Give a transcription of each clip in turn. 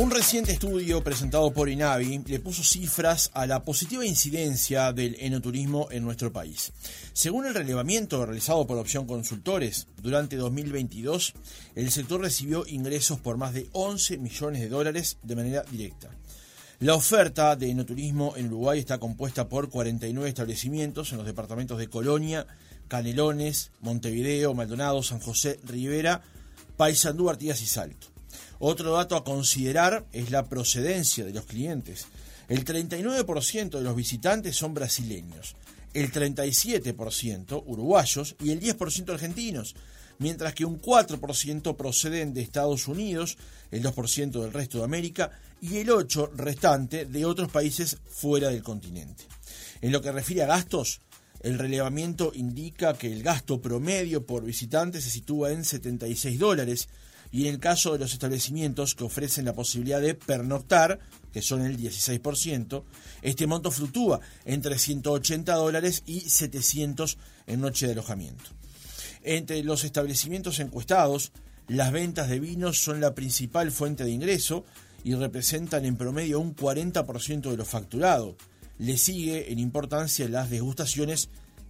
Un reciente estudio presentado por INAVI le puso cifras a la positiva incidencia del enoturismo en nuestro país. Según el relevamiento realizado por Opción Consultores, durante 2022 el sector recibió ingresos por más de 11 millones de dólares de manera directa. La oferta de enoturismo en Uruguay está compuesta por 49 establecimientos en los departamentos de Colonia, Canelones, Montevideo, Maldonado, San José, Rivera, Paysandú, Artigas y Salto. Otro dato a considerar es la procedencia de los clientes. El 39% de los visitantes son brasileños, el 37% uruguayos y el 10% argentinos, mientras que un 4% proceden de Estados Unidos, el 2% del resto de América y el 8% restante de otros países fuera del continente. En lo que refiere a gastos, el relevamiento indica que el gasto promedio por visitante se sitúa en 76 dólares, y en el caso de los establecimientos que ofrecen la posibilidad de pernoctar, que son el 16%, este monto fluctúa entre 180 dólares y 700 en noche de alojamiento. Entre los establecimientos encuestados, las ventas de vinos son la principal fuente de ingreso y representan en promedio un 40% de lo facturado. Le sigue en importancia las degustaciones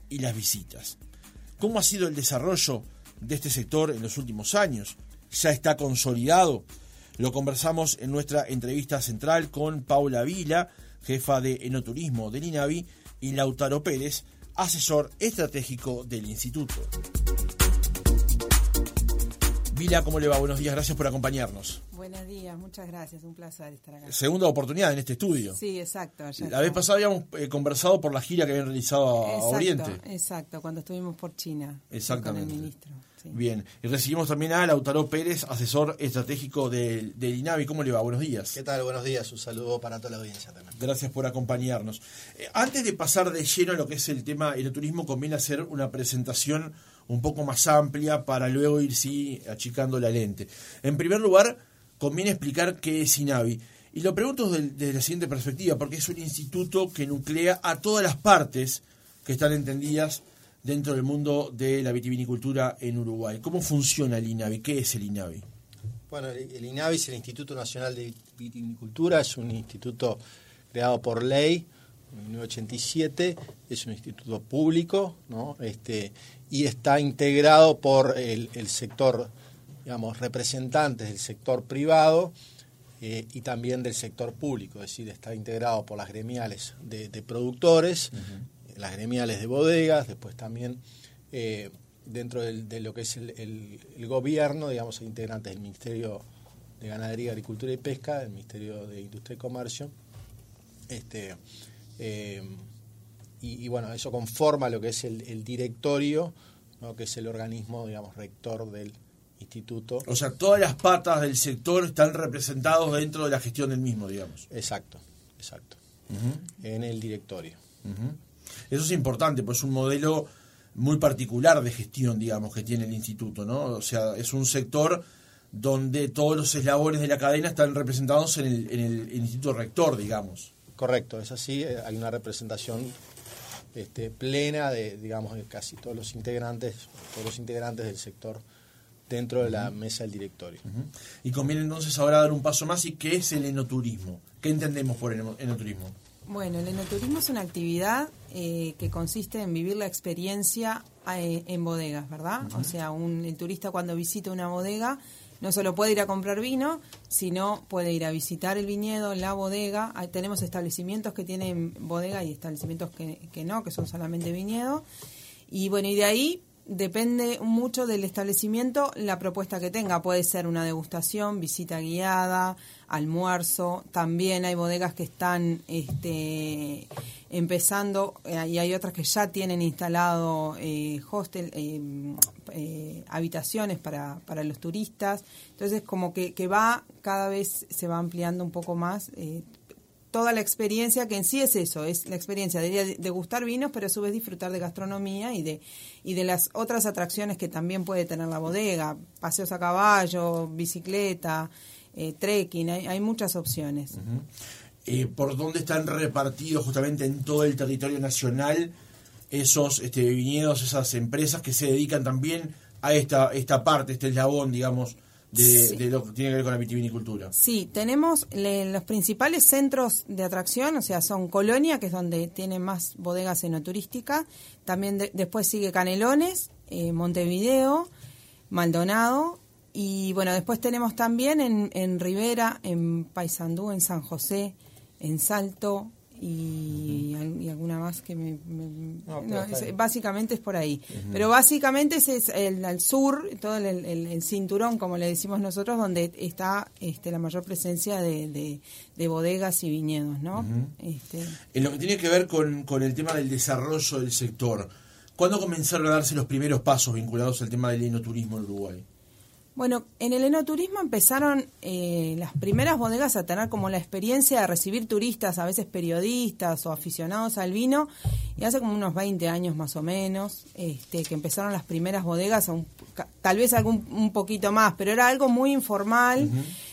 y las visitas. ¿Cómo ha sido el desarrollo de este sector en los últimos años? Ya está consolidado. Lo conversamos en nuestra entrevista central con Paula Vila, jefa de Enoturismo del INAVI, y Lautaro Pérez, asesor estratégico del instituto. Vila, ¿cómo le va? Buenos días, gracias por acompañarnos. Buenos días, muchas gracias, un placer estar acá. Segunda oportunidad en este estudio. Sí, exacto. la vez pasada habíamos eh, conversado por la gira que habían realizado a, Oriente. Exacto, cuando estuvimos por China. Exactamente. Con el ministro. Bien, y recibimos también a Lautaro Pérez, asesor estratégico del, INAVI. ¿Cómo le va? Buenos días. ¿Qué tal? Buenos días, un saludo para toda la audiencia también. Gracias por acompañarnos. Eh, antes de pasar de lleno a lo que es el tema del turismo, conviene hacer una presentación un poco más amplia para luego ir sí, achicando la lente. En primer lugar, conviene explicar qué es INAVI. Y lo pregunto desde la siguiente perspectiva, porque es un instituto que nuclea a todas las partes que están entendidas dentro del mundo de la vitivinicultura en Uruguay. ¿Cómo funciona el INAVI? ¿Qué es el INAVI? Bueno, el INAVI es el Instituto Nacional de Vitivinicultura, es un instituto creado por ley en 1987, es un instituto público, ¿no? Este, y está integrado por el, sector, digamos, representantes del sector privado eh, y también del sector público, es decir, está integrado por las gremiales de, productores, las gremiales de bodegas, después también eh, dentro de lo que es el, gobierno, digamos, integrantes del Ministerio de Ganadería, Agricultura y Pesca, del Ministerio de Industria y Comercio. Este, eh, y, bueno, eso conforma lo que es el, directorio, que es el organismo, digamos, rector del instituto. O sea, todas las patas del sector están representados dentro de la gestión del mismo, digamos. Exacto, exacto. En el directorio. Eso es importante, pues es un modelo muy particular de gestión, digamos, que tiene el instituto, ¿no? O sea, es un sector donde todos los eslabones de la cadena están representados en el, en el, instituto rector, digamos. Correcto, es así, eh, hay una representación este, plena de, digamos, de casi todos los integrantes, todos los integrantes del sector dentro de la mesa del directorio. Y conviene entonces ahora dar un paso más y qué es el enoturismo. ¿Qué entendemos por enoturismo? Bueno, el enoturismo es una actividad eh, que consiste en vivir la experiencia eh, en bodegas, ¿verdad? O sea, un, el turista cuando visita una bodega no solo puede ir a comprar vino, sino puede ir a visitar el viñedo, la bodega. tenemos establecimientos que tienen bodega y establecimientos que, que no, que son solamente viñedo. Y bueno, y de ahí depende mucho del establecimiento la propuesta que tenga. Puede ser una degustación, visita guiada, almuerzo. También hay bodegas que están este, empezando eh, y hay otras que ya tienen instalado eh, hostel, eh, habitaciones para, para los turistas. Entonces, como que, que va, cada vez se va ampliando un poco más toda la experiencia, que en sí es eso, es la experiencia de degustar vinos, pero a su vez disfrutar de gastronomía y de, y de las otras atracciones que también puede tener la bodega, paseos a caballo, bicicleta, eh, trekking, hay, muchas opciones. Eh, ¿Por dónde están repartidos justamente en todo el territorio nacional esos este, viñedos, esas empresas que se dedican también a esta, esta parte, este eslabón, digamos, de, lo que tiene que ver con la vitivinicultura. Sí, tenemos los principales centros de atracción, o sea, son Colonia, que es donde tiene más bodegas enoturísticas, también después sigue Canelones, eh, Montevideo, Maldonado, y bueno, después tenemos también en, en Rivera, en Paysandú, en San José, en Salto, y, alguna más que me... básicamente es por ahí. Pero básicamente es, el, al sur, todo el, cinturón, como le decimos nosotros, donde está este, la mayor presencia de, de, bodegas y viñedos, ¿no? este. En lo que tiene que ver con, con el tema del desarrollo del sector, ¿cuándo comenzaron a darse los primeros pasos vinculados al tema del enoturismo en Uruguay? Bueno, en el enoturismo empezaron eh, las primeras bodegas a tener como la experiencia de recibir turistas, a veces periodistas o aficionados al vino, y hace como unos 20 años más o menos, este, que empezaron las primeras bodegas, tal vez algún un poquito más, pero era algo muy informal.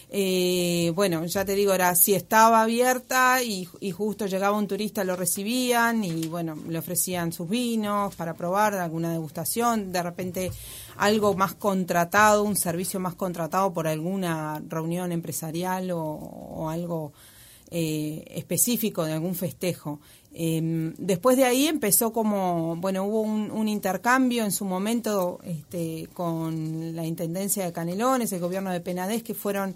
Eh, bueno, ya te digo, era si estaba abierta y, y, justo llegaba un turista, lo recibían y bueno, le ofrecían sus vinos para probar alguna degustación, de repente algo más contratado, un servicio más contratado por alguna reunión empresarial o, algo eh, específico de algún festejo. Em, después de ahí empezó como, bueno, hubo un, intercambio en su momento este, con la Intendencia de Canelones, el gobierno de Penadez, que fueron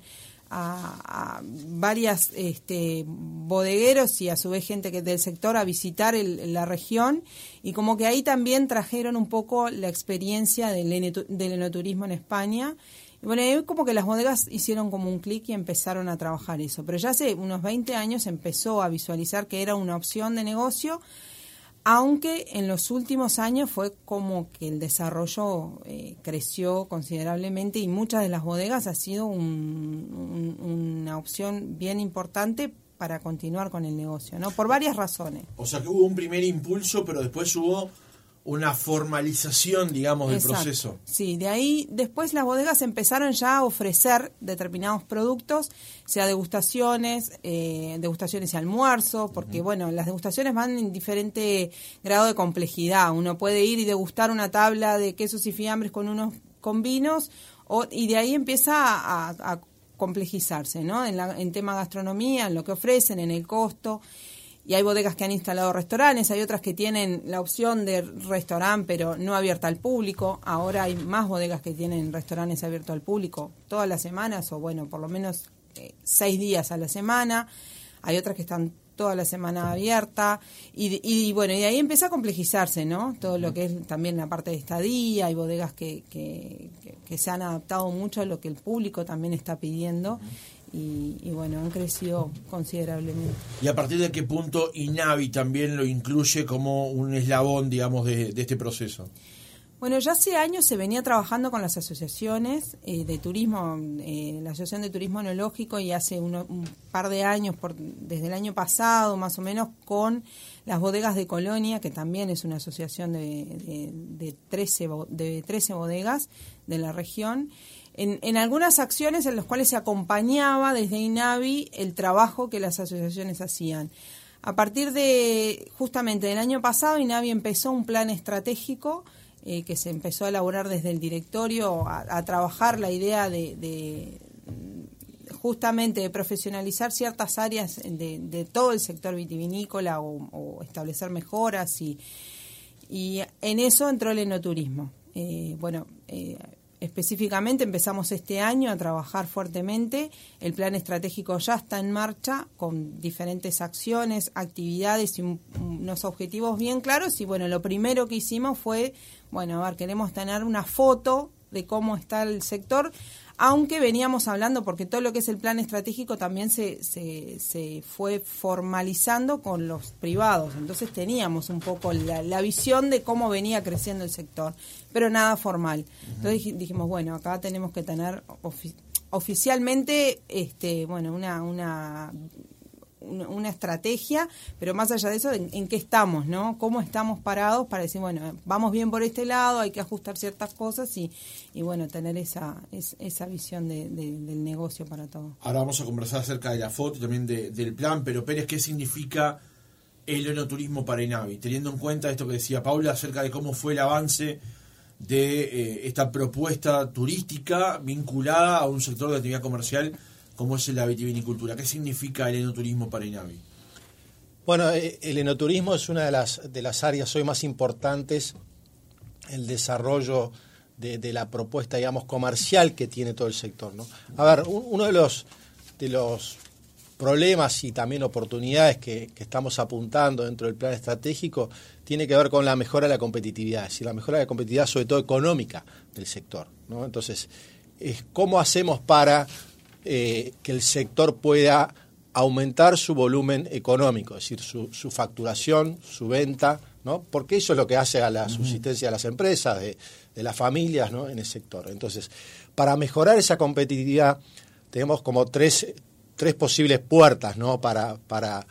a, varias este, bodegueros y a su vez gente que del sector a visitar la región y como que ahí también trajeron un poco la experiencia del, del enoturismo en España. Y bueno, como que las bodegas hicieron como un clic y empezaron a trabajar eso. Pero ya hace unos 20 años empezó a visualizar que era una opción de negocio aunque en los últimos años fue como que el desarrollo eh, creció considerablemente y muchas de las bodegas ha sido una opción bien importante para continuar con el negocio, ¿no? Por varias razones. O sea que hubo un primer impulso, pero después hubo una formalización, digamos, del proceso. Sí, de ahí después las bodegas empezaron ya a ofrecer determinados productos, sea degustaciones, eh, degustaciones y almuerzo, porque bueno, las degustaciones van en diferente grado de complejidad. Uno puede ir y degustar una tabla de quesos y fiambres con unos con vinos, o, y de ahí empieza a, complejizarse, ¿no? En, la, en tema gastronomía, en lo que ofrecen, en el costo y hay bodegas que han instalado restaurantes, hay otras que tienen la opción de restaurante pero no abierta al público. Ahora hay más bodegas que tienen restaurantes abiertos al público todas las semanas o bueno, por lo menos eh, seis días a la semana. Hay otras que están toda la semana abierta y, y, bueno, y ahí empieza a complejizarse, ¿no? Todo lo que es también la parte de estadía, hay bodegas que, que, que, se han adaptado mucho a lo que el público también está pidiendo y, bueno, han crecido considerablemente. ¿Y a partir de qué punto INAVI también lo incluye como un eslabón, digamos, de, este proceso? Bueno, ya hace años se venía trabajando con las asociaciones eh, de turismo, eh, la Asociación de Turismo Enológico y hace un par de años, por, desde el año pasado más o menos, con las bodegas de Colonia, que también es una asociación de, de, de 13, de 13 bodegas de la región en, algunas acciones en las cuales se acompañaba desde INAVI el trabajo que las asociaciones hacían. A partir de justamente del año pasado, INAVI empezó un plan estratégico eh, que se empezó a elaborar desde el directorio, a, trabajar la idea de, justamente de profesionalizar ciertas áreas de, todo el sector vitivinícola o, establecer mejoras y, y en eso entró el enoturismo. Eh, bueno, eh, Específicamente empezamos este año a trabajar fuertemente. El plan estratégico ya está en marcha con diferentes acciones, actividades y unos objetivos bien claros. Y bueno, lo primero que hicimos fue, bueno, a ver, queremos tener una foto de cómo está el sector aunque veníamos hablando, porque todo lo que es el plan estratégico también se, se, se fue formalizando con los privados, entonces teníamos un poco la, visión de cómo venía creciendo el sector, pero nada formal. Entonces dijimos, bueno, acá tenemos que tener oficialmente este bueno una, una una estrategia, pero más allá de eso, en, qué estamos, ¿no? Cómo estamos parados para decir, bueno, vamos bien por este lado, hay que ajustar ciertas cosas y, y bueno, tener esa, esa visión del negocio para todo. Ahora vamos a conversar acerca de la foto también del plan, pero Pérez, ¿qué significa el enoturismo para Inavi? Teniendo en cuenta esto que decía Paula acerca de cómo fue el avance de eh, esta propuesta turística vinculada a un sector de actividad comercial como es la vitivinicultura. ¿Qué significa el enoturismo para INAVI? Bueno, eh, el enoturismo es una de las, de las áreas hoy más importantes, el desarrollo de, la propuesta, digamos, comercial que tiene todo el sector. ¿no? A ver, uno de los, de los problemas y también oportunidades que, estamos apuntando dentro del plan estratégico tiene que ver con la mejora de la competitividad, es decir, la mejora de la competitividad sobre todo económica del sector. ¿no? Entonces, es cómo hacemos para eh, que el sector pueda aumentar su volumen económico, es decir, su, su, facturación, su venta, ¿no? porque eso es lo que hace a la subsistencia de las empresas, de, de las familias ¿no? en el sector. Entonces, para mejorar esa competitividad, tenemos como tres, tres posibles puertas ¿no? para, para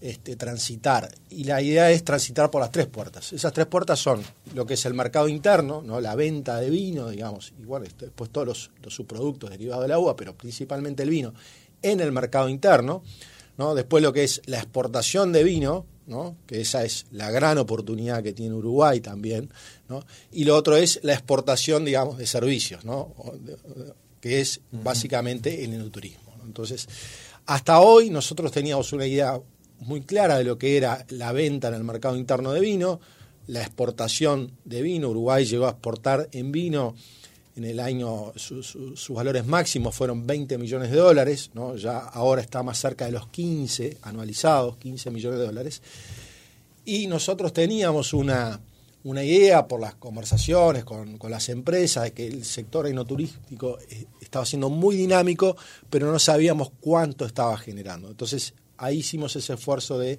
este, transitar. Y la idea es transitar por las tres puertas. Esas tres puertas son lo que es el mercado interno, ¿no? la venta de vino, digamos, y bueno, después todos los, subproductos derivados del agua, pero principalmente el vino, en el mercado interno. ¿no? Después lo que es la exportación de vino, ¿no? que esa es la gran oportunidad que tiene Uruguay también. ¿no? Y lo otro es la exportación, digamos, de servicios, ¿no? que es básicamente el enoturismo. Entonces, hasta hoy nosotros teníamos una idea muy clara de lo que era la venta en el mercado interno de vino, la exportación de vino. Uruguay llegó a exportar en vino en el año, sus valores máximos fueron 20 millones de dólares, ¿no? ya ahora está más cerca de los 15 anualizados, 15 millones de dólares. Y nosotros teníamos una, una idea por las conversaciones con, las empresas de que el sector enoturístico eh, estaba siendo muy dinámico, pero no sabíamos cuánto estaba generando. Entonces ahí hicimos ese esfuerzo de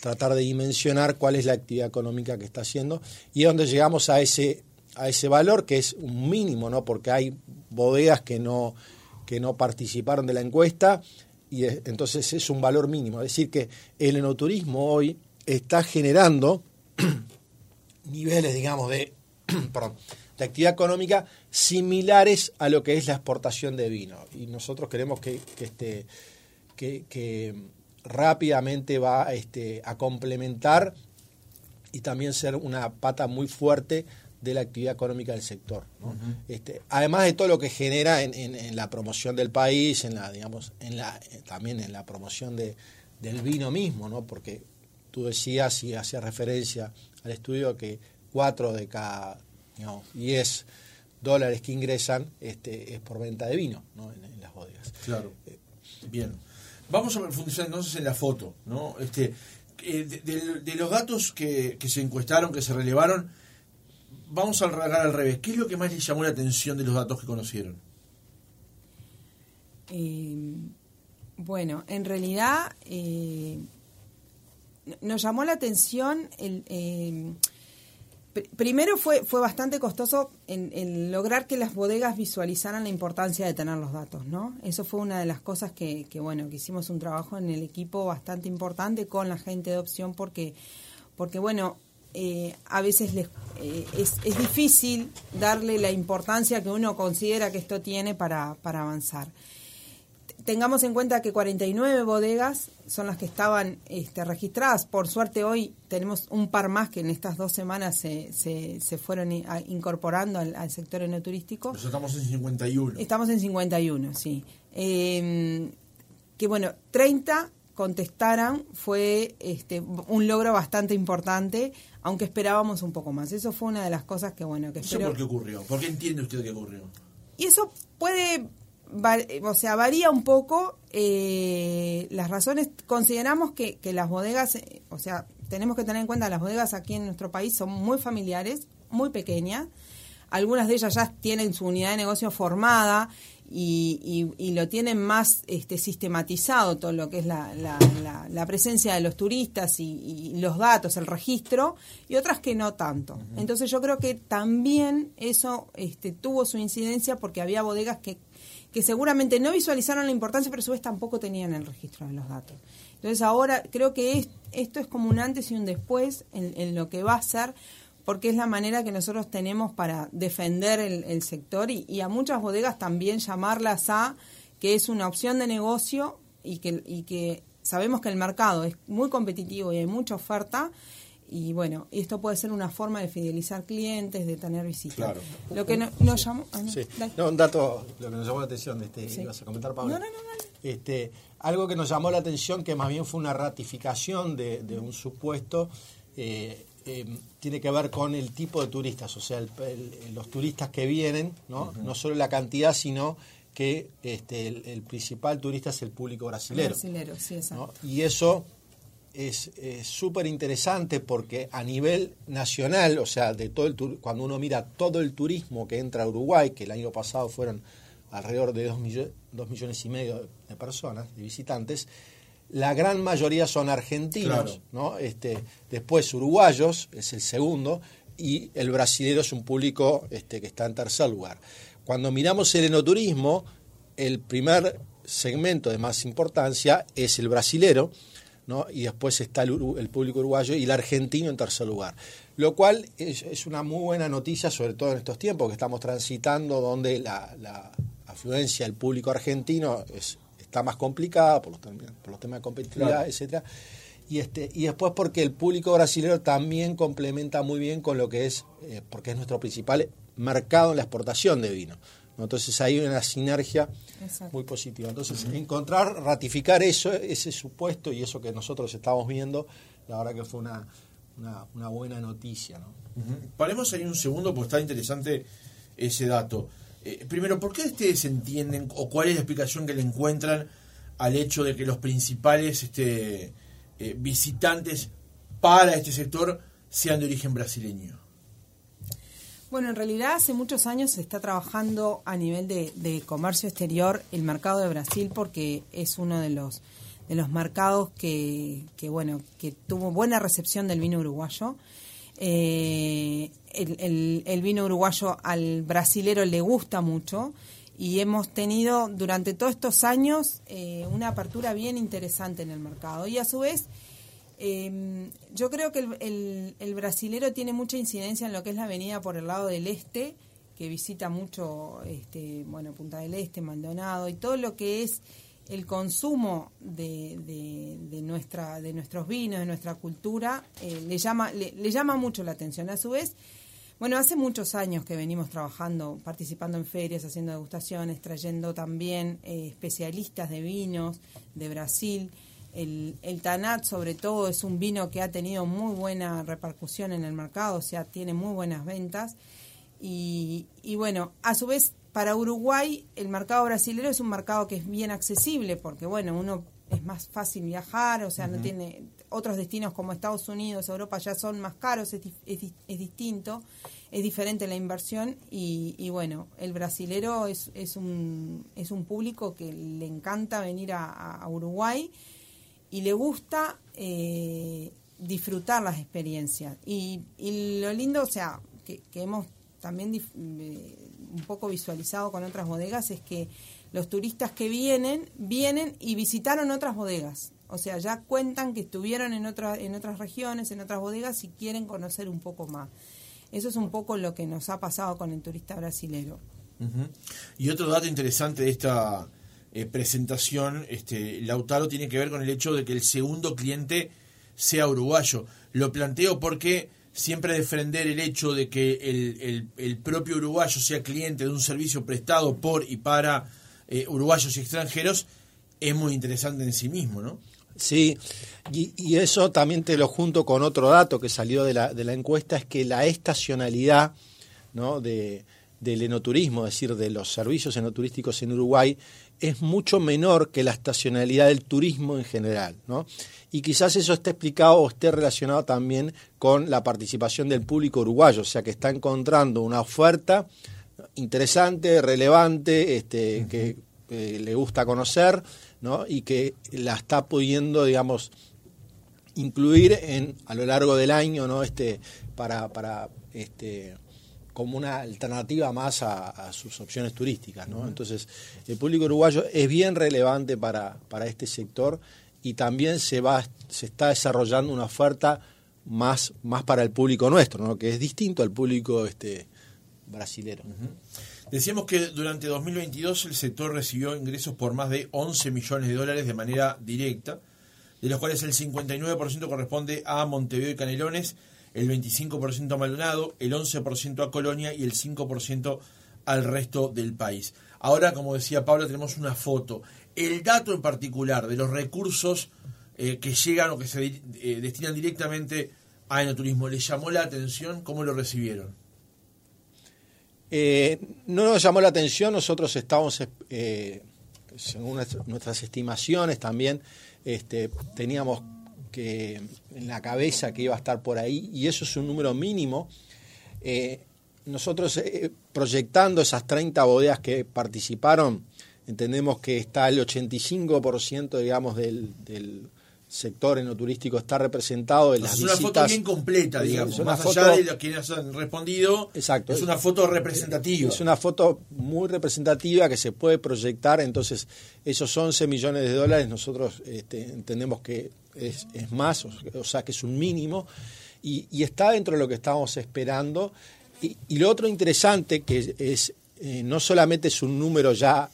tratar de dimensionar cuál es la actividad económica que está haciendo y es donde llegamos a ese, a ese valor que es un mínimo, ¿no? porque hay bodegas que no, que no participaron de la encuesta y entonces es un valor mínimo. Es decir, que el enoturismo hoy está generando niveles, digamos, de, de actividad económica similares a lo que es la exportación de vino. Y nosotros queremos que, este, que, rápidamente va este, a complementar y también ser una pata muy fuerte de la actividad económica del sector. este, además de todo lo que genera en, la promoción del país, en la, digamos, en la, también en la promoción de, del vino mismo, ¿no? porque tú decías y hacías referencia al estudio que 4 de cada 10 dólares que ingresan este, es por venta de vino en, las bodegas. Claro. Eh, Bien. Vamos a profundizar entonces en la foto. ¿no? Este, eh, de, los datos que, se encuestaron, que se relevaron, vamos a regar al revés. ¿Qué es lo que más les llamó la atención de los datos que conocieron? Eh, bueno, en realidad nos llamó la atención el primero fue, fue bastante costoso en, lograr que las bodegas visualizaran la importancia de tener los datos, ¿no? Eso fue una de las cosas que, que bueno, que hicimos un trabajo en el equipo bastante importante con la gente de opción porque, porque bueno, eh, a veces les, eh, es, es, difícil darle la importancia que uno considera que esto tiene para, para avanzar tengamos en cuenta que 49 bodegas son las que estaban este, registradas. Por suerte hoy tenemos un par más que en estas dos semanas se, se, fueron incorporando al, sector enoturístico. Pues estamos en 51. Estamos en 51, sí. Em, que bueno, 30 contestaran fue este, un logro bastante importante, aunque esperábamos un poco más. Eso fue una de las cosas que bueno que espero... por qué ocurrió? ¿Por qué entiende usted que ocurrió? Y eso puede o sea, varía un poco eh, las razones. Consideramos que, que las bodegas, eh, o sea, tenemos que tener en cuenta las bodegas aquí en nuestro país son muy familiares, muy pequeñas. Algunas de ellas ya tienen su unidad de negocio formada y, y, lo tienen más este, sistematizado todo lo que es la, la, presencia de los turistas y, los datos, el registro, y otras que no tanto. Entonces yo creo que también eso este, tuvo su incidencia porque había bodegas que que seguramente no visualizaron la importancia, pero a su vez tampoco tenían el registro de los datos. Entonces ahora creo que esto es como un antes y un después en, lo que va a ser, porque es la manera que nosotros tenemos para defender el, sector y, a muchas bodegas también llamarlas a que es una opción de negocio y que, sabemos que el mercado es muy competitivo y hay mucha oferta y bueno, esto puede ser una forma de fidelizar clientes, de tener visitas. Claro. Lo que no- nos llamó... ah, no, Sí. No, un dato, lo que nos llamó la atención, este, Sí. ibas a comentar, Pablo. No, no, no. Este, algo que nos llamó la atención, que más bien fue una ratificación de, de un supuesto, eh, eh, tiene que ver con el tipo de turistas, o sea, el- el- los turistas que vienen, ¿no? no solo la cantidad, sino que este, el, el principal turista es el público brasilero. Brasilero, sí, exacto. ¿no? Y eso es súper interesante porque a nivel nacional, o sea, de todo el tur- cuando uno mira todo el turismo que entra a Uruguay, que el año pasado fueron alrededor de 2 millones y medio de personas, de visitantes, la gran mayoría son argentinos, Claro. ¿no? Este, después uruguayos, es el segundo, y el brasilero es un público este, que está en tercer lugar. Cuando miramos el enoturismo, el primer segmento de más importancia es el brasilero, ¿no? y después está el, público uruguayo y el argentino en tercer lugar. Lo cual es, es una muy buena noticia, sobre todo en estos tiempos que estamos transitando, donde la, la afluencia del público argentino es, está más complicada por los, termi- por los temas de competitividad, Claro. etcétera. Y, este, y después porque el público brasileño también complementa muy bien con lo que es, eh, porque es nuestro principal mercado en la exportación de vino. ¿No? Entonces hay una sinergia Exacto. muy positiva. Entonces, encontrar, ratificar eso, ese supuesto y eso que nosotros estamos viendo, la verdad que fue una, una, una buena noticia. ¿no? Paremos ahí un segundo porque está interesante ese dato. Eh, primero, ¿por qué ustedes entienden o cuál es la explicación que le encuentran al hecho de que los principales este, eh, visitantes para este sector sean de origen brasileño? Bueno, en realidad hace muchos años se está trabajando a nivel de, comercio exterior el mercado de Brasil porque es uno de los de los mercados que, que bueno que tuvo buena recepción del vino uruguayo. Eh, el, el- el vino uruguayo al brasilero le gusta mucho y hemos tenido durante todos estos años eh, una apertura bien interesante en el mercado y a su vez eh, yo creo que el, el, brasilero tiene mucha incidencia en lo que es la avenida por el lado del este, que visita mucho, este, bueno, Punta del Este, Maldonado y todo lo que es el consumo de, de, nuestra, de nuestros vinos, de nuestra cultura, eh, le llama, le, le llama mucho la atención. A su vez, bueno, hace muchos años que venimos trabajando, participando en ferias, haciendo degustaciones, trayendo también eh, especialistas de vinos de Brasil. El, el Tanat, sobre todo, es un vino que ha tenido muy buena repercusión en el mercado, o sea, tiene muy buenas ventas. Y, y bueno, a su vez, para Uruguay, el mercado brasileño es un mercado que es bien accesible, porque bueno, uno es más fácil viajar, o sea, no tiene otros destinos como Estados Unidos, Europa ya son más caros, es, es es distinto, es diferente la inversión y, y bueno, el brasilero es, es, un, es un público que le encanta venir a Uruguay y le gusta eh, disfrutar las experiencias. Y, y lo lindo, o sea, que, hemos también eh, un poco visualizado con otras bodegas es que los turistas que vienen, vienen y visitaron otras bodegas. O sea, ya cuentan que estuvieron en, otra, en otras regiones, en otras bodegas y quieren conocer un poco más. Eso es un poco lo que nos ha pasado con el turista brasilero. Y otro dato interesante de esta eh, presentación, este, Lautaro, tiene que ver con el hecho de que el segundo cliente sea uruguayo. Lo planteo porque siempre defender el hecho de que el, propio uruguayo sea cliente de un servicio prestado por y para eh, uruguayos y extranjeros es muy interesante en sí mismo, ¿no? Sí, y, y eso también te lo junto con otro dato que salió de la, de la encuesta, es que la estacionalidad ¿no? de, del enoturismo, es decir, de los servicios enoturísticos en Uruguay, es mucho menor que la estacionalidad del turismo en general. ¿no? Y quizás eso esté explicado o esté relacionado también con la participación del público uruguayo, o sea que está encontrando una oferta interesante, relevante, este, que eh, le gusta conocer, ¿no? Y que la está pudiendo, digamos, incluir en a lo largo del año, ¿no? Este, para, para este como una alternativa más a, a sus opciones turísticas, ¿no? Entonces, el público uruguayo es bien relevante para, para este sector y también se va, se está desarrollando una oferta más, más para el público nuestro, ¿no? que es distinto al público este brasilero. Decíamos que durante 2022 el sector recibió ingresos por más de 11 millones de dólares de manera directa, de los cuales el 59% corresponde a Montevideo y Canelones, el 25% a Maldonado, el 11% a Colonia y el 5% al resto del país. Ahora, como decía Pablo, tenemos una foto. El dato en particular de los recursos eh, que llegan o que se eh, destinan directamente a enoturismo, ¿les llamó la atención? ¿Cómo lo recibieron? Eh, no nos llamó la atención, nosotros estamos, según nuestras estimaciones también, este, teníamos que en la cabeza que iba a estar por ahí, y eso es un número mínimo. nosotros proyectando esas 30 bodegas que participaron, entendemos que está el 85% digamos del, del sector enoturístico está representado en las es una foto bien completa, digamos, más allá de los quienes han respondido. Exacto. Es una foto representativa. Es una foto muy representativa que se puede proyectar, entonces esos 11 millones de dólares nosotros este, entendemos que es, más, o, sea que es un mínimo, y, está dentro de lo que estábamos esperando. Y, lo otro interesante que es, eh, no solamente es un número ya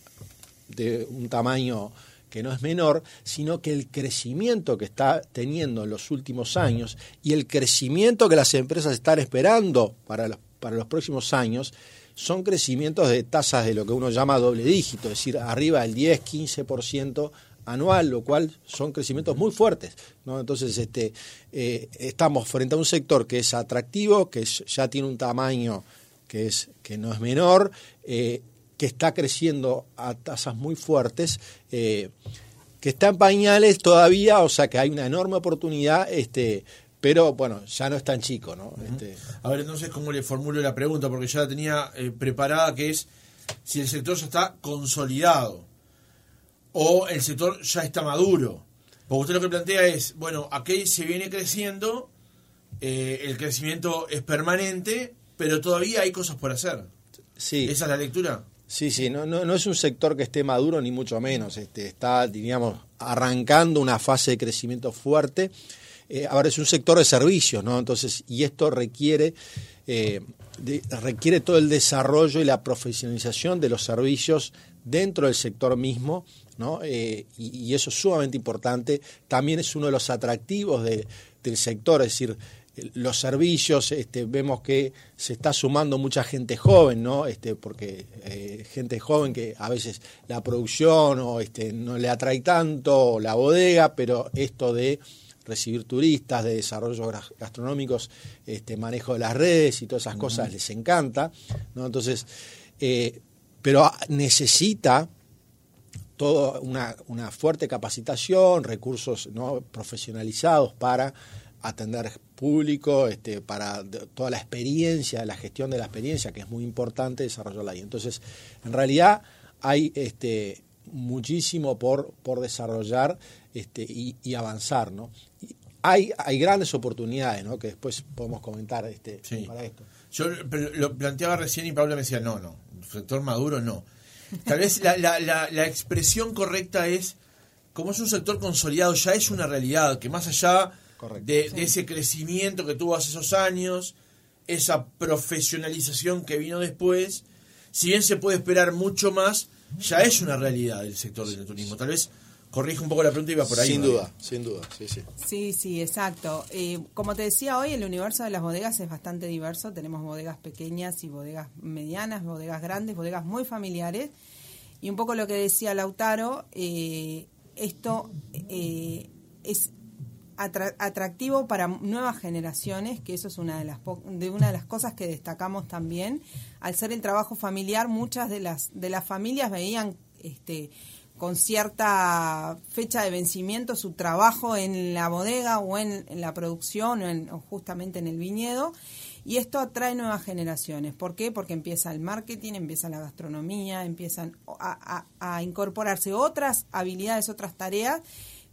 de un tamaño que no es menor, sino que el crecimiento que está teniendo en los últimos años y el crecimiento que las empresas están esperando para los, para los próximos años son crecimientos de tasas de lo que uno llama doble dígito, es decir, arriba del 10, 15% anual, lo cual son crecimientos muy fuertes. ¿no? Entonces, este, eh, estamos frente a un sector que es atractivo, que ya tiene un tamaño que, es, que no es menor, eh, que está creciendo a tasas muy fuertes, eh, que está en pañales todavía, o sea que hay una enorme oportunidad, este, pero bueno, ya no es tan chico, ¿no? Este, a ver, entonces, ¿cómo le formulo la pregunta? Porque ya la tenía preparada, que es si el sector ya está consolidado o el sector ya está maduro. Porque usted lo que plantea es, bueno, aquí se viene creciendo, eh, el crecimiento es permanente, pero todavía hay cosas por hacer. Sí. ¿Esa es la lectura? Sí, sí, no, no, no, es un sector que esté maduro ni mucho menos, este, está, diríamos, arrancando una fase de crecimiento fuerte. Eh, ahora es un sector de servicios, ¿no? Entonces, y esto requiere, eh, requiere todo el desarrollo y la profesionalización de los servicios dentro del sector mismo, ¿no? Eh, y, eso es sumamente importante. También es uno de los atractivos del sector, es decir, los servicios, este, vemos que se está sumando mucha gente joven, ¿no? Este, porque eh, gente joven que a veces la producción o este, no le atrae tanto la bodega, pero esto de recibir turistas, de desarrollos gastronómicos, este, manejo de las redes y todas esas cosas les encanta, ¿no? Entonces, eh, pero necesita toda una, una, fuerte capacitación, recursos ¿no? profesionalizados para atender público, este, para toda la experiencia, la gestión de la experiencia, que es muy importante desarrollarla ahí. Entonces, en realidad hay este, muchísimo por, por desarrollar este, y, avanzar, ¿no? hay, hay grandes oportunidades, ¿no? Que después podemos comentar este, para esto. Yo lo planteaba recién y Pablo me decía, no, no, sector maduro no. Tal vez la, la, la, la expresión correcta es, como es un sector consolidado, ya es una realidad, que más allá de, ese crecimiento que tuvo hace esos años, esa profesionalización que vino después, si bien se puede esperar mucho más, ya es una realidad el sector del turismo. Tal vez corrija un poco la pregunta y va por ahí. Sin duda, sin duda, sí, sí. Sí, sí, exacto. Eh, como te decía hoy, el universo de las bodegas es bastante diverso. Tenemos bodegas pequeñas y bodegas medianas, bodegas grandes, bodegas muy familiares. Y un poco lo que decía Lautaro, eh, esto eh, es atractivo para nuevas generaciones, que eso es una de las de una de las cosas que destacamos también. Al ser el trabajo familiar, muchas de las de las familias veían este con cierta fecha de vencimiento su trabajo en la bodega o en, la producción o, en, justamente en el viñedo y esto atrae nuevas generaciones. ¿Por qué? Porque empieza el marketing, empieza la gastronomía, empiezan a incorporarse otras habilidades, otras tareas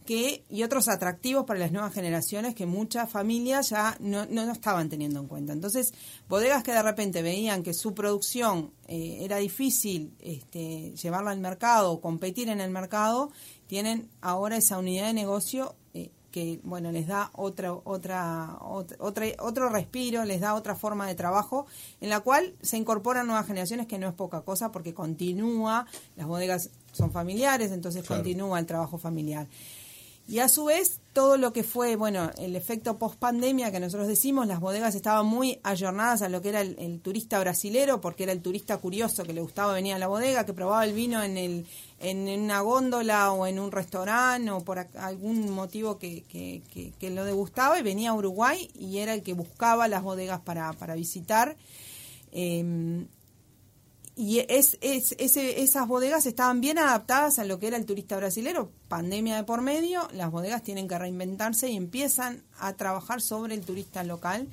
y otros atractivos para las nuevas generaciones que muchas familias ya no, no, estaban teniendo en cuenta. Entonces, bodegas que de repente veían que su producción eh, era difícil este, llevarla al mercado, competir en el mercado, tienen ahora esa unidad de negocio eh, que bueno les da otra, otra, otra, otro respiro, les da otra forma de trabajo en la cual se incorporan nuevas generaciones que no es poca cosa porque continúa, las bodegas son familiares, entonces continúa el trabajo familiar. Y a su vez, todo lo que fue, bueno, el efecto post pandemia que nosotros decimos, las bodegas estaban muy ayornadas a lo que era el, turista brasilero, porque era el turista curioso que le gustaba venir a la bodega, que probaba el vino en, el, en una góndola o en un restaurante o por algún motivo que, que, que, lo degustaba y venía a Uruguay y era el que buscaba las bodegas para, para visitar. Eh, y es, es, esas bodegas estaban bien adaptadas a lo que era el turista brasilero. Pandemia de por medio, las bodegas tienen que reinventarse y empiezan a trabajar sobre el turista local.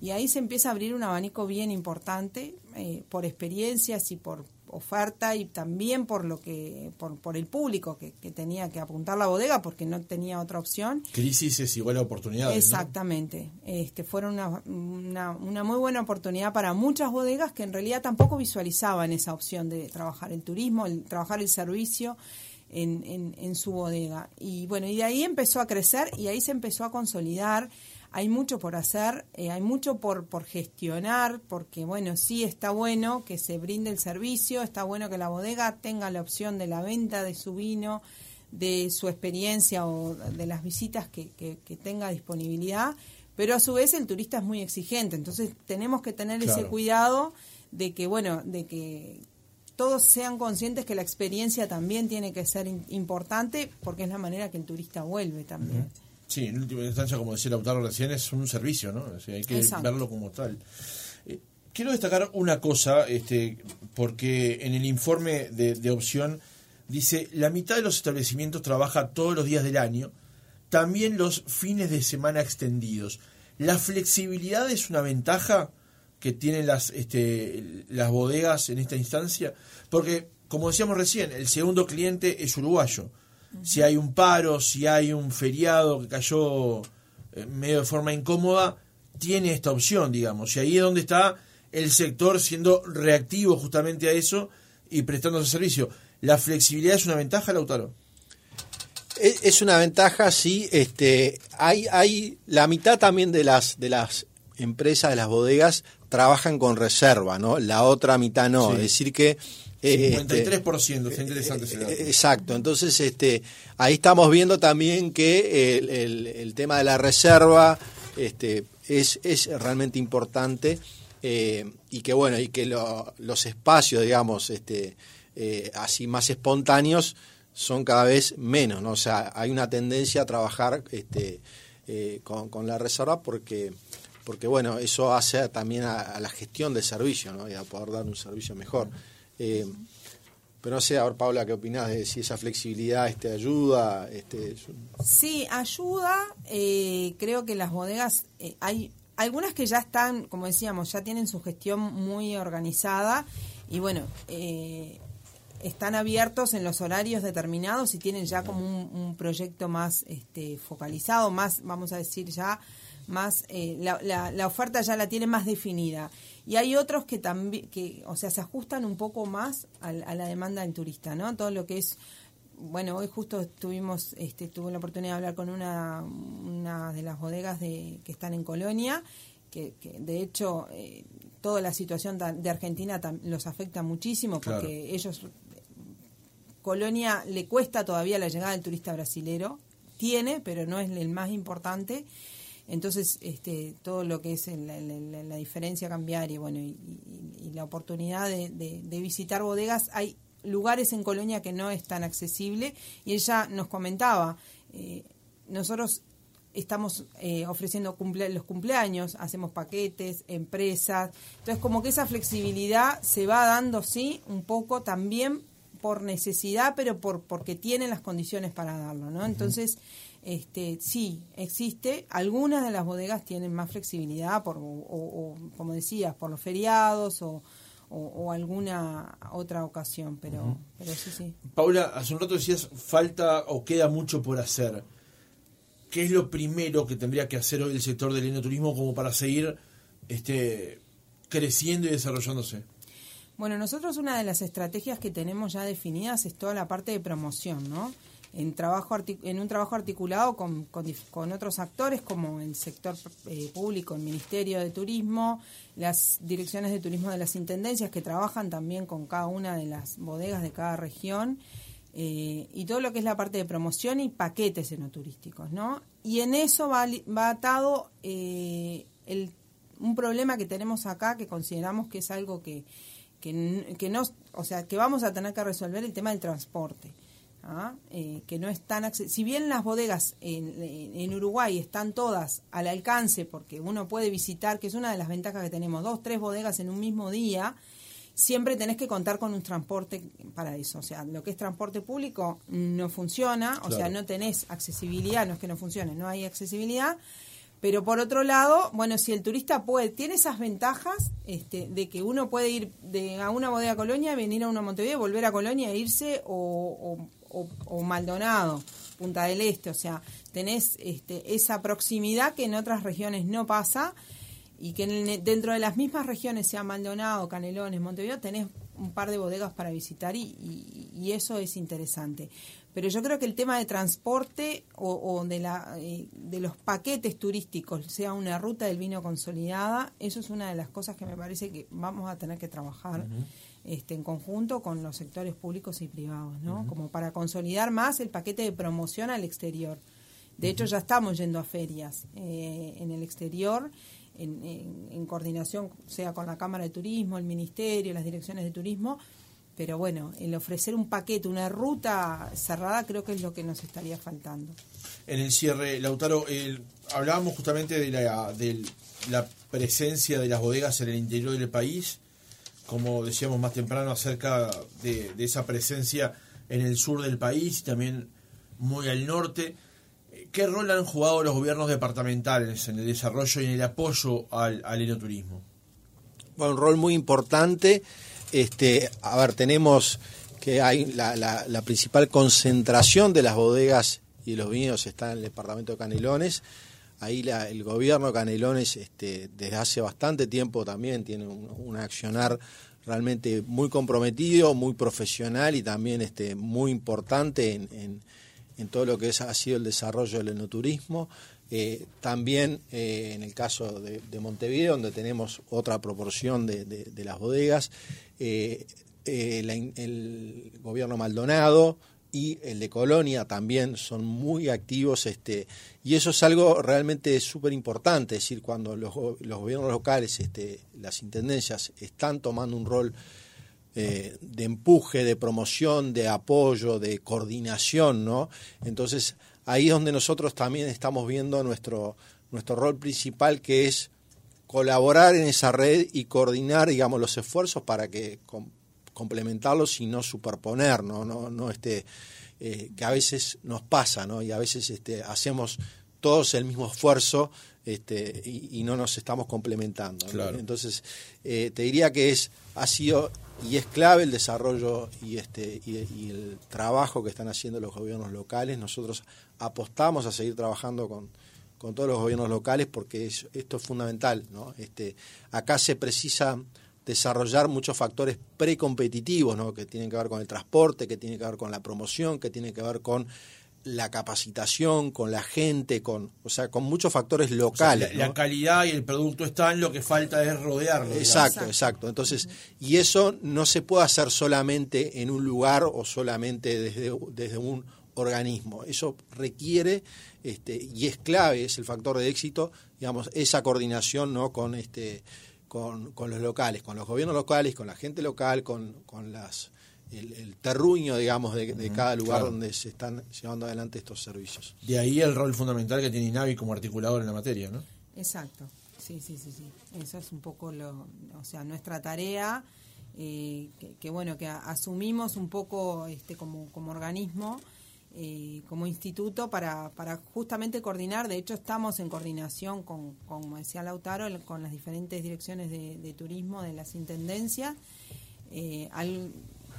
Y ahí se empieza a abrir un abanico bien importante eh, por experiencias y por, oferta y también por lo que por, por el público que, tenía que apuntar la bodega porque no tenía otra opción. Crisis es igual a oportunidades. Exactamente. Este, fueron una, una, muy buena oportunidad para muchas bodegas que en realidad tampoco visualizaban esa opción de trabajar el turismo, el, trabajar el servicio. En, en, en su bodega. Y bueno, y de ahí empezó a crecer y ahí se empezó a consolidar hay mucho por hacer, eh, hay mucho por, por gestionar, porque bueno, sí está bueno que se brinde el servicio, está bueno que la bodega tenga la opción de la venta de su vino, de su experiencia o de las visitas que, que, tenga disponibilidad, pero a su vez el turista es muy exigente, entonces tenemos que tener ese cuidado de que, bueno, de que todos sean conscientes que la experiencia también tiene que ser importante porque es la manera que el turista vuelve también. Sí, en última instancia, como decía Lautaro recién, es un servicio, ¿no? hay que verlo como tal. Eh, quiero destacar una cosa, este, porque en el informe de, opción dice, la mitad de los establecimientos trabaja todos los días del año, también los fines de semana extendidos. ¿La flexibilidad es una ventaja que tienen las, este, las bodegas en esta instancia? Porque, como decíamos recién, el segundo cliente es uruguayo si hay un paro, si hay un feriado que cayó eh, medio de forma incómoda, tiene esta opción, digamos. Y ahí es donde está el sector siendo reactivo justamente a eso y prestando ese servicio. ¿La flexibilidad es una ventaja, Lautaro? Es una ventaja, sí. Este, hay, hay la mitad también de las de las empresas, de las bodegas, trabajan con reserva, ¿no? La otra mitad no. Es decir que 53%, este, interesante ese eh, Exacto, entonces este, ahí estamos viendo también que el, tema de la reserva este, es, es realmente importante eh, y que bueno, y que los espacios, digamos, este, eh, así más espontáneos son cada vez menos, ¿no? O sea, hay una tendencia a trabajar este, con, la reserva porque porque bueno, eso hace también a, la gestión del servicio, ¿no? Y a poder dar un servicio mejor. Eh, pero no sé, a ver, Paula, ¿qué opinas de si esa flexibilidad este, ayuda? Este, Sí, ayuda. Eh, creo que las bodegas, eh, hay algunas que ya están, como decíamos, ya tienen su gestión muy organizada y bueno, están abiertos en los horarios determinados y tienen ya como un, proyecto más este, focalizado, más, vamos a decir, ya más, la, la oferta ya la tiene más definida. Y hay otros que también, que, o sea, se ajustan un poco más a, la demanda del turista, ¿no? Todo lo que es, bueno, hoy justo tuvimos, este, tuve la oportunidad de hablar con una, una de las bodegas de, que están en Colonia, que, de hecho eh, toda la situación de Argentina los afecta muchísimo porque ellos, Colonia le cuesta todavía la llegada del turista brasilero, tiene, pero no es el más importante entonces, este, todo lo que es la, diferencia cambiaria bueno, y, la oportunidad de, visitar bodegas, hay lugares en Colonia que no es tan accesible y ella nos comentaba, eh, nosotros estamos eh, ofreciendo los cumpleaños, hacemos paquetes, empresas, entonces como que esa flexibilidad se va dando, sí, un poco también por necesidad, pero por porque tienen las condiciones para darlo, ¿no? Entonces, este, sí, existe. Algunas de las bodegas tienen más flexibilidad, por, o, como decías, por los feriados o, alguna otra ocasión, pero, pero sí, sí. Paula, hace un rato decías, falta o queda mucho por hacer. ¿Qué es lo primero que tendría que hacer hoy el sector del enoturismo como para seguir este, creciendo y desarrollándose? Bueno, nosotros una de las estrategias que tenemos ya definidas es toda la parte de promoción, ¿no? En, trabajo en un trabajo articulado con, con, otros actores como el sector eh, público, el Ministerio de Turismo, las direcciones de turismo de las intendencias que trabajan también con cada una de las bodegas de cada región. eh, y todo lo que es la parte de promoción y paquetes enoturísticos, ¿no? Y en eso va, atado eh, el, un problema que tenemos acá que consideramos que es algo que, que, que, no, o sea, que vamos a tener que resolver el tema del transporte. ¿Ah? Eh, que no es tan si bien las bodegas en, en, Uruguay están todas al alcance porque uno puede visitar que es una de las ventajas que tenemos dos tres bodegas en un mismo día siempre tenés que contar con un transporte para eso. O sea, lo que es transporte público no funciona, o sea, no tenés accesibilidad, no es que no funcione, no hay accesibilidad. Pero por otro lado, bueno, si el turista puede, tiene esas ventajas este, de que uno puede ir de, a una bodega Colonia, venir a una Montevideo, volver a Colonia e irse o, o, Maldonado, Punta del Este, o sea, tenés este, esa proximidad que en otras regiones no pasa y que dentro de las mismas regiones, sea Maldonado, Canelones, Montevideo, tenés un par de bodegas para visitar y, eso es interesante. Pero yo creo que el tema de transporte o, de, la, eh, de los paquetes turísticos, sea una ruta del vino consolidada, eso es una de las cosas que me parece que vamos a tener que trabajar este, en conjunto con los sectores públicos y privados, ¿no? Como para consolidar más el paquete de promoción al exterior. De hecho, ya estamos yendo a ferias eh, en el exterior en, coordinación, sea con la Cámara de Turismo, el Ministerio, las direcciones de turismo, pero bueno, el ofrecer un paquete, una ruta cerrada, creo que es lo que nos estaría faltando. En el cierre, Lautaro, hablábamos justamente de la, de la presencia de las bodegas en el interior del país, como decíamos más temprano, acerca de, esa presencia en el sur del país y también muy al norte. ¿Qué rol han jugado los gobiernos departamentales en el desarrollo y en el apoyo al, al enoturismo? Bueno, un rol muy importante. Este, a ver, tenemos que hay la, la, principal concentración de las bodegas y los vinos está en el departamento de Canelones. Ahí la, el gobierno de Canelones este, desde hace bastante tiempo también tiene un, accionar realmente muy comprometido, muy profesional y también este, muy importante en en todo lo que es, ha sido el desarrollo del enoturismo. Eh, también eh, en el caso de, Montevideo, donde tenemos otra proporción de, las bodegas, eh, el gobierno Maldonado y el de Colonia también son muy activos este, y eso es algo realmente súper importante, es decir, cuando los, los gobiernos locales, este, las intendencias están tomando un rol eh, de empuje, de promoción, de apoyo, de coordinación, ¿no? Entonces, ahí es donde nosotros también estamos viendo nuestro, nuestro rol principal, que es colaborar en esa red y coordinar, digamos, los esfuerzos para que complementarlos y no superponer, ¿no? no, no este, eh, que a veces nos pasa, ¿no? Y a veces este, hacemos todos el mismo esfuerzo este, y, no nos estamos complementando. Entonces, eh, te diría que es, ha sido y es clave el desarrollo y, este, y, el trabajo que están haciendo los gobiernos locales. Nosotros apostamos a seguir trabajando con, con todos los gobiernos locales porque esto es fundamental. ¿no? Este, acá se precisa desarrollar muchos factores precompetitivos ¿no? que tienen que ver con el transporte, que tienen que ver con la promoción, que tienen que ver con la capacitación, con la gente, con, o sea, con muchos factores locales. la, calidad y el producto están, lo que falta es rodearlo. Exacto, exacto. Entonces, y eso no se puede hacer solamente en un lugar o solamente desde, desde un organismo. Eso requiere, este, y es clave, es el factor de éxito, digamos, esa coordinación ¿no? con este con, con los locales, con los gobiernos locales, con la gente local, con, con las el, terruño, digamos, de, cada lugar donde se están llevando adelante estos servicios. De ahí el rol fundamental que tiene INAVI como articulador en la materia, ¿no? Exacto, sí, sí, sí, sí. Eso es un poco lo, o sea, nuestra tarea, eh, que, bueno, que asumimos un poco este como, como organismo. Eh, como instituto para, para justamente coordinar. De hecho, estamos en coordinación con, como decía Lautaro, con las diferentes direcciones de, turismo de las intendencias. Eh, al,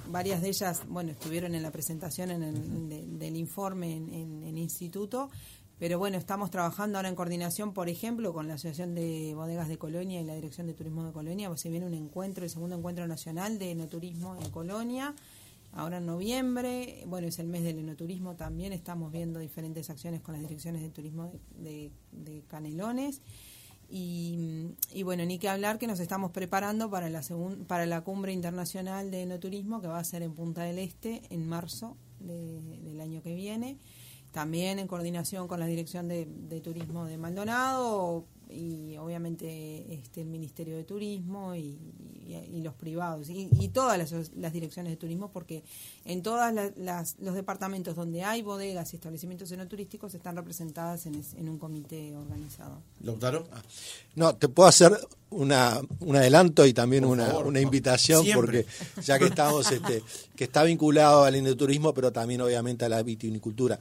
varias de ellas, bueno, estuvieron en la presentación en el, del informe en, el instituto, pero bueno, estamos trabajando ahora en coordinación, por ejemplo, con la Asociación de Bodegas de Colonia y la Dirección de Turismo de Colonia, se viene un encuentro, el segundo encuentro nacional de enoturismo en Colonia, ahora en noviembre, bueno, es el mes del enoturismo también, estamos viendo diferentes acciones con las direcciones de turismo de Canelones. Y, bueno, ni que hablar que nos estamos preparando para la, para la cumbre internacional de enoturismo que va a ser en Punta del Este en marzo del año que viene. También en coordinación con la Dirección de Turismo de Maldonado, y obviamente este, el Ministerio de Turismo y, los privados y, todas las, direcciones de turismo porque en todos los departamentos donde hay bodegas y establecimientos enoturísticos están representadas en, un comité organizado. ¿Lautaro? Ah. No, te puedo hacer una, un adelanto y también una, una, invitación porque ya que estamos este, que está vinculado al enoturismo pero también obviamente a la vitivinicultura.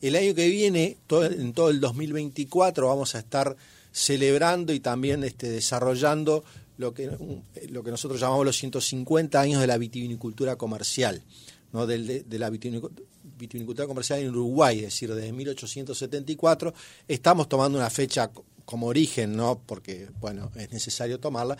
El año que viene, todo, en todo el 2024 vamos a estar celebrando y también este, desarrollando lo que, lo que nosotros llamamos los 150 años de la vitivinicultura comercial, ¿no? de, la vitivinicultura comercial en Uruguay, es decir, desde 1874. Estamos tomando una fecha como origen, ¿no? porque bueno, es necesario tomarla.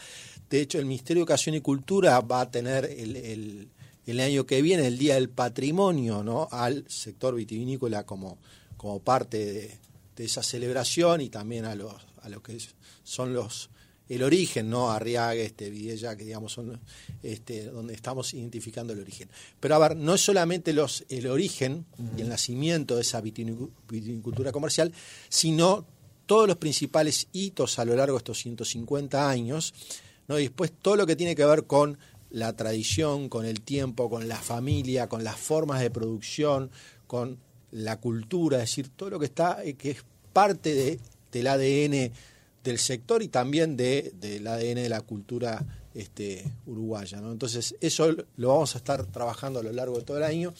De hecho, el Ministerio de Educación y Cultura va a tener el, el, año que viene, el Día del Patrimonio, ¿no? al sector vitivinícola como, como parte de, de esa celebración y también a los a lo que son los el origen, ¿no? Arriaga, este, Vidella, que digamos son este, donde estamos identificando el origen. Pero a ver, no es solamente los, el origen y el nacimiento de esa viticultura comercial, sino todos los principales hitos a lo largo de estos 150 años, ¿no? Y después todo lo que tiene que ver con la tradición, con el tiempo, con la familia, con las formas de producción, con la cultura, es decir, todo lo que está, eh, que es parte de del ADN del sector y también de, del ADN de la cultura este, uruguaya. ¿no? Entonces, eso lo vamos a estar trabajando a lo largo de todo el año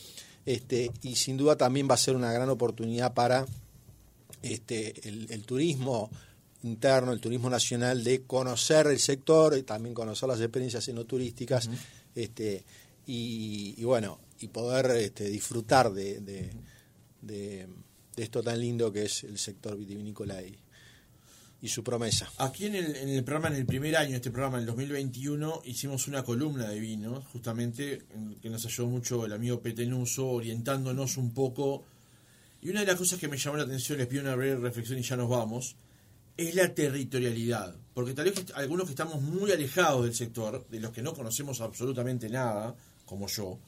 este, y sin duda también va a ser una gran oportunidad para este, el, turismo interno, el turismo nacional, de conocer el sector y también conocer las experiencias enoturísticas este, y, bueno, y poder este, disfrutar de, de, de, esto tan lindo que es el sector vitivinícola y, y su promesa. Aquí en el, programa, en el primer año, este programa, en el 2021, hicimos una columna de vinos, justamente, en que nos ayudó mucho el amigo Petenuso, orientándonos un poco. Y una de las cosas que me llamó la atención, les pido una breve reflexión y ya nos vamos, es la territorialidad. Porque tal vez algunos que estamos muy alejados del sector, de los que no conocemos absolutamente nada, como yo,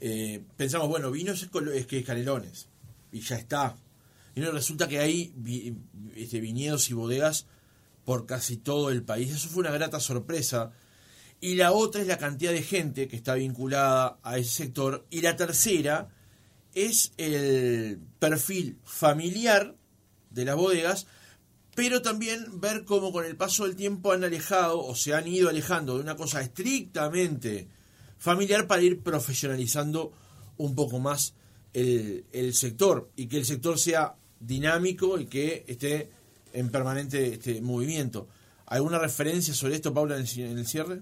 eh, pensamos, bueno, vinos es, es que es Canelones, y ya está, y resulta que hay este, viñedos y bodegas por casi todo el país. Eso fue una grata sorpresa. Y la otra es la cantidad de gente que está vinculada a ese sector. Y la tercera es el perfil familiar de las bodegas, pero también ver cómo con el paso del tiempo han alejado o se han ido alejando de una cosa estrictamente familiar para ir profesionalizando un poco más el, el sector y que el sector sea dinámico y que esté en permanente este, movimiento. ¿Alguna referencia sobre esto, Paula, en el cierre?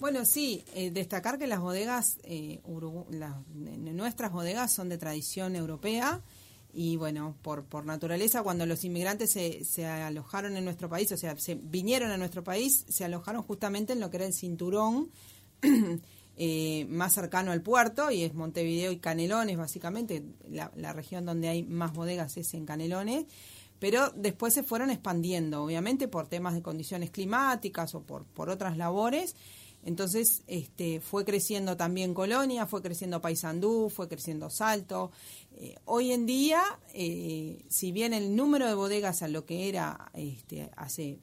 Bueno, sí, eh, destacar que las bodegas, eh, nuestras bodegas son de tradición europea y bueno, por, por naturaleza, cuando los inmigrantes se, se alojaron en nuestro país, o sea, se vinieron a nuestro país, se alojaron justamente en lo que era el cinturón Eh, más cercano al puerto y es Montevideo y Canelones, básicamente. La, región donde hay más bodegas es en Canelones. Pero después se fueron expandiendo, obviamente por temas de condiciones climáticas o por, por otras labores. Entonces este, fue creciendo también Colonia, fue creciendo Paysandú, fue creciendo Salto. Eh, hoy en día, eh, si bien el número de bodegas a lo que era este, hace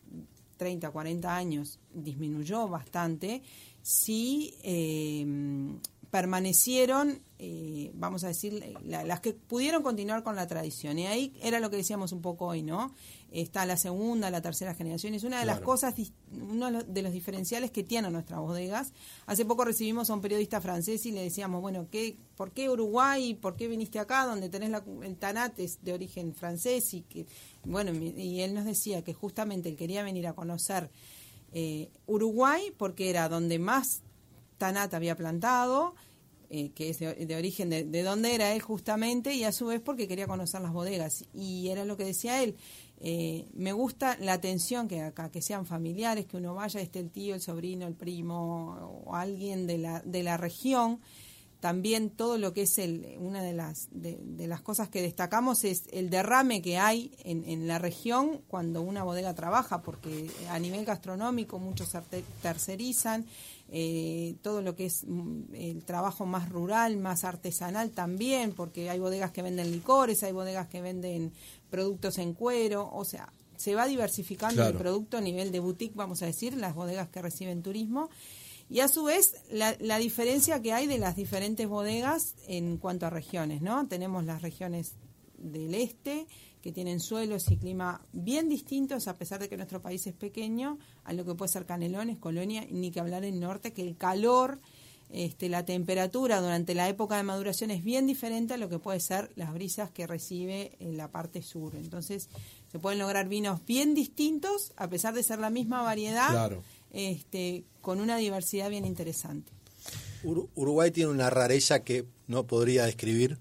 30, 40 años disminuyó bastante, sí em, permanecieron, eh, vamos a decir, las que pudieron continuar con la tradición. Y ahí era lo que decíamos un poco hoy, ¿no? Está la segunda, la tercera generación. Es una de las cosas, uno de los diferenciales que tienen nuestras bodegas. Hace poco recibimos a un periodista francés y le decíamos, bueno, ¿qué, ¿por qué Uruguay? ¿Por qué viniste acá donde tenés la, el Tanat es de origen francés? Y que, bueno, y él nos decía que justamente él quería venir a conocer eh, Uruguay, porque era donde más Tanat había plantado, eh, que es de, origen de, de, dónde era él justamente, y a su vez porque quería conocer las bodegas. Y era lo que decía él. Eh, me gusta la atención que acá, que sean familiares, que uno vaya, esté el tío, el sobrino, el primo o alguien de la, de la región también todo lo que es el, una de las, de, las cosas que destacamos es el derrame que hay en, en, la región cuando una bodega trabaja, porque a nivel gastronómico muchos se tercerizan, eh, todo lo que es mm, el trabajo más rural, más artesanal también, porque hay bodegas que venden licores, hay bodegas que venden productos en cuero, o sea, se va diversificando el producto a nivel de boutique, vamos a decir, las bodegas que reciben turismo. Y a su vez, la, la, diferencia que hay de las diferentes bodegas en cuanto a regiones, ¿no? Tenemos las regiones del este, que tienen suelos y clima bien distintos, a pesar de que nuestro país es pequeño, a lo que puede ser Canelones, Colonia, ni que hablar el norte, que el calor, este, la temperatura durante la época de maduración es bien diferente a lo que puede ser las brisas que recibe en la parte sur. Entonces, se pueden lograr vinos bien distintos, a pesar de ser la misma variedad, este, con una diversidad bien interesante. Uruguay tiene una rareza que no podría describir,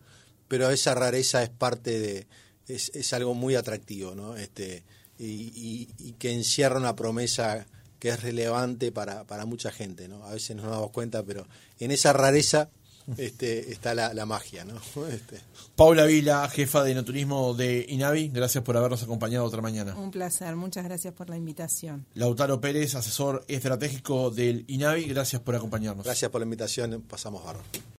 pero esa rareza es parte de, es, es algo muy atractivo, ¿no? Este, y, que encierra una promesa que es relevante para, para mucha gente, ¿no? A veces no nos damos cuenta, pero en esa rareza este, está la, la magia, ¿no? Este. Paula Vila, jefa de naturismo de INAVI, gracias por habernos acompañado otra mañana. Un placer, muchas gracias por la invitación. Lautaro Pérez, asesor estratégico del INAVI, gracias por acompañarnos. Gracias por la invitación, pasamos barro.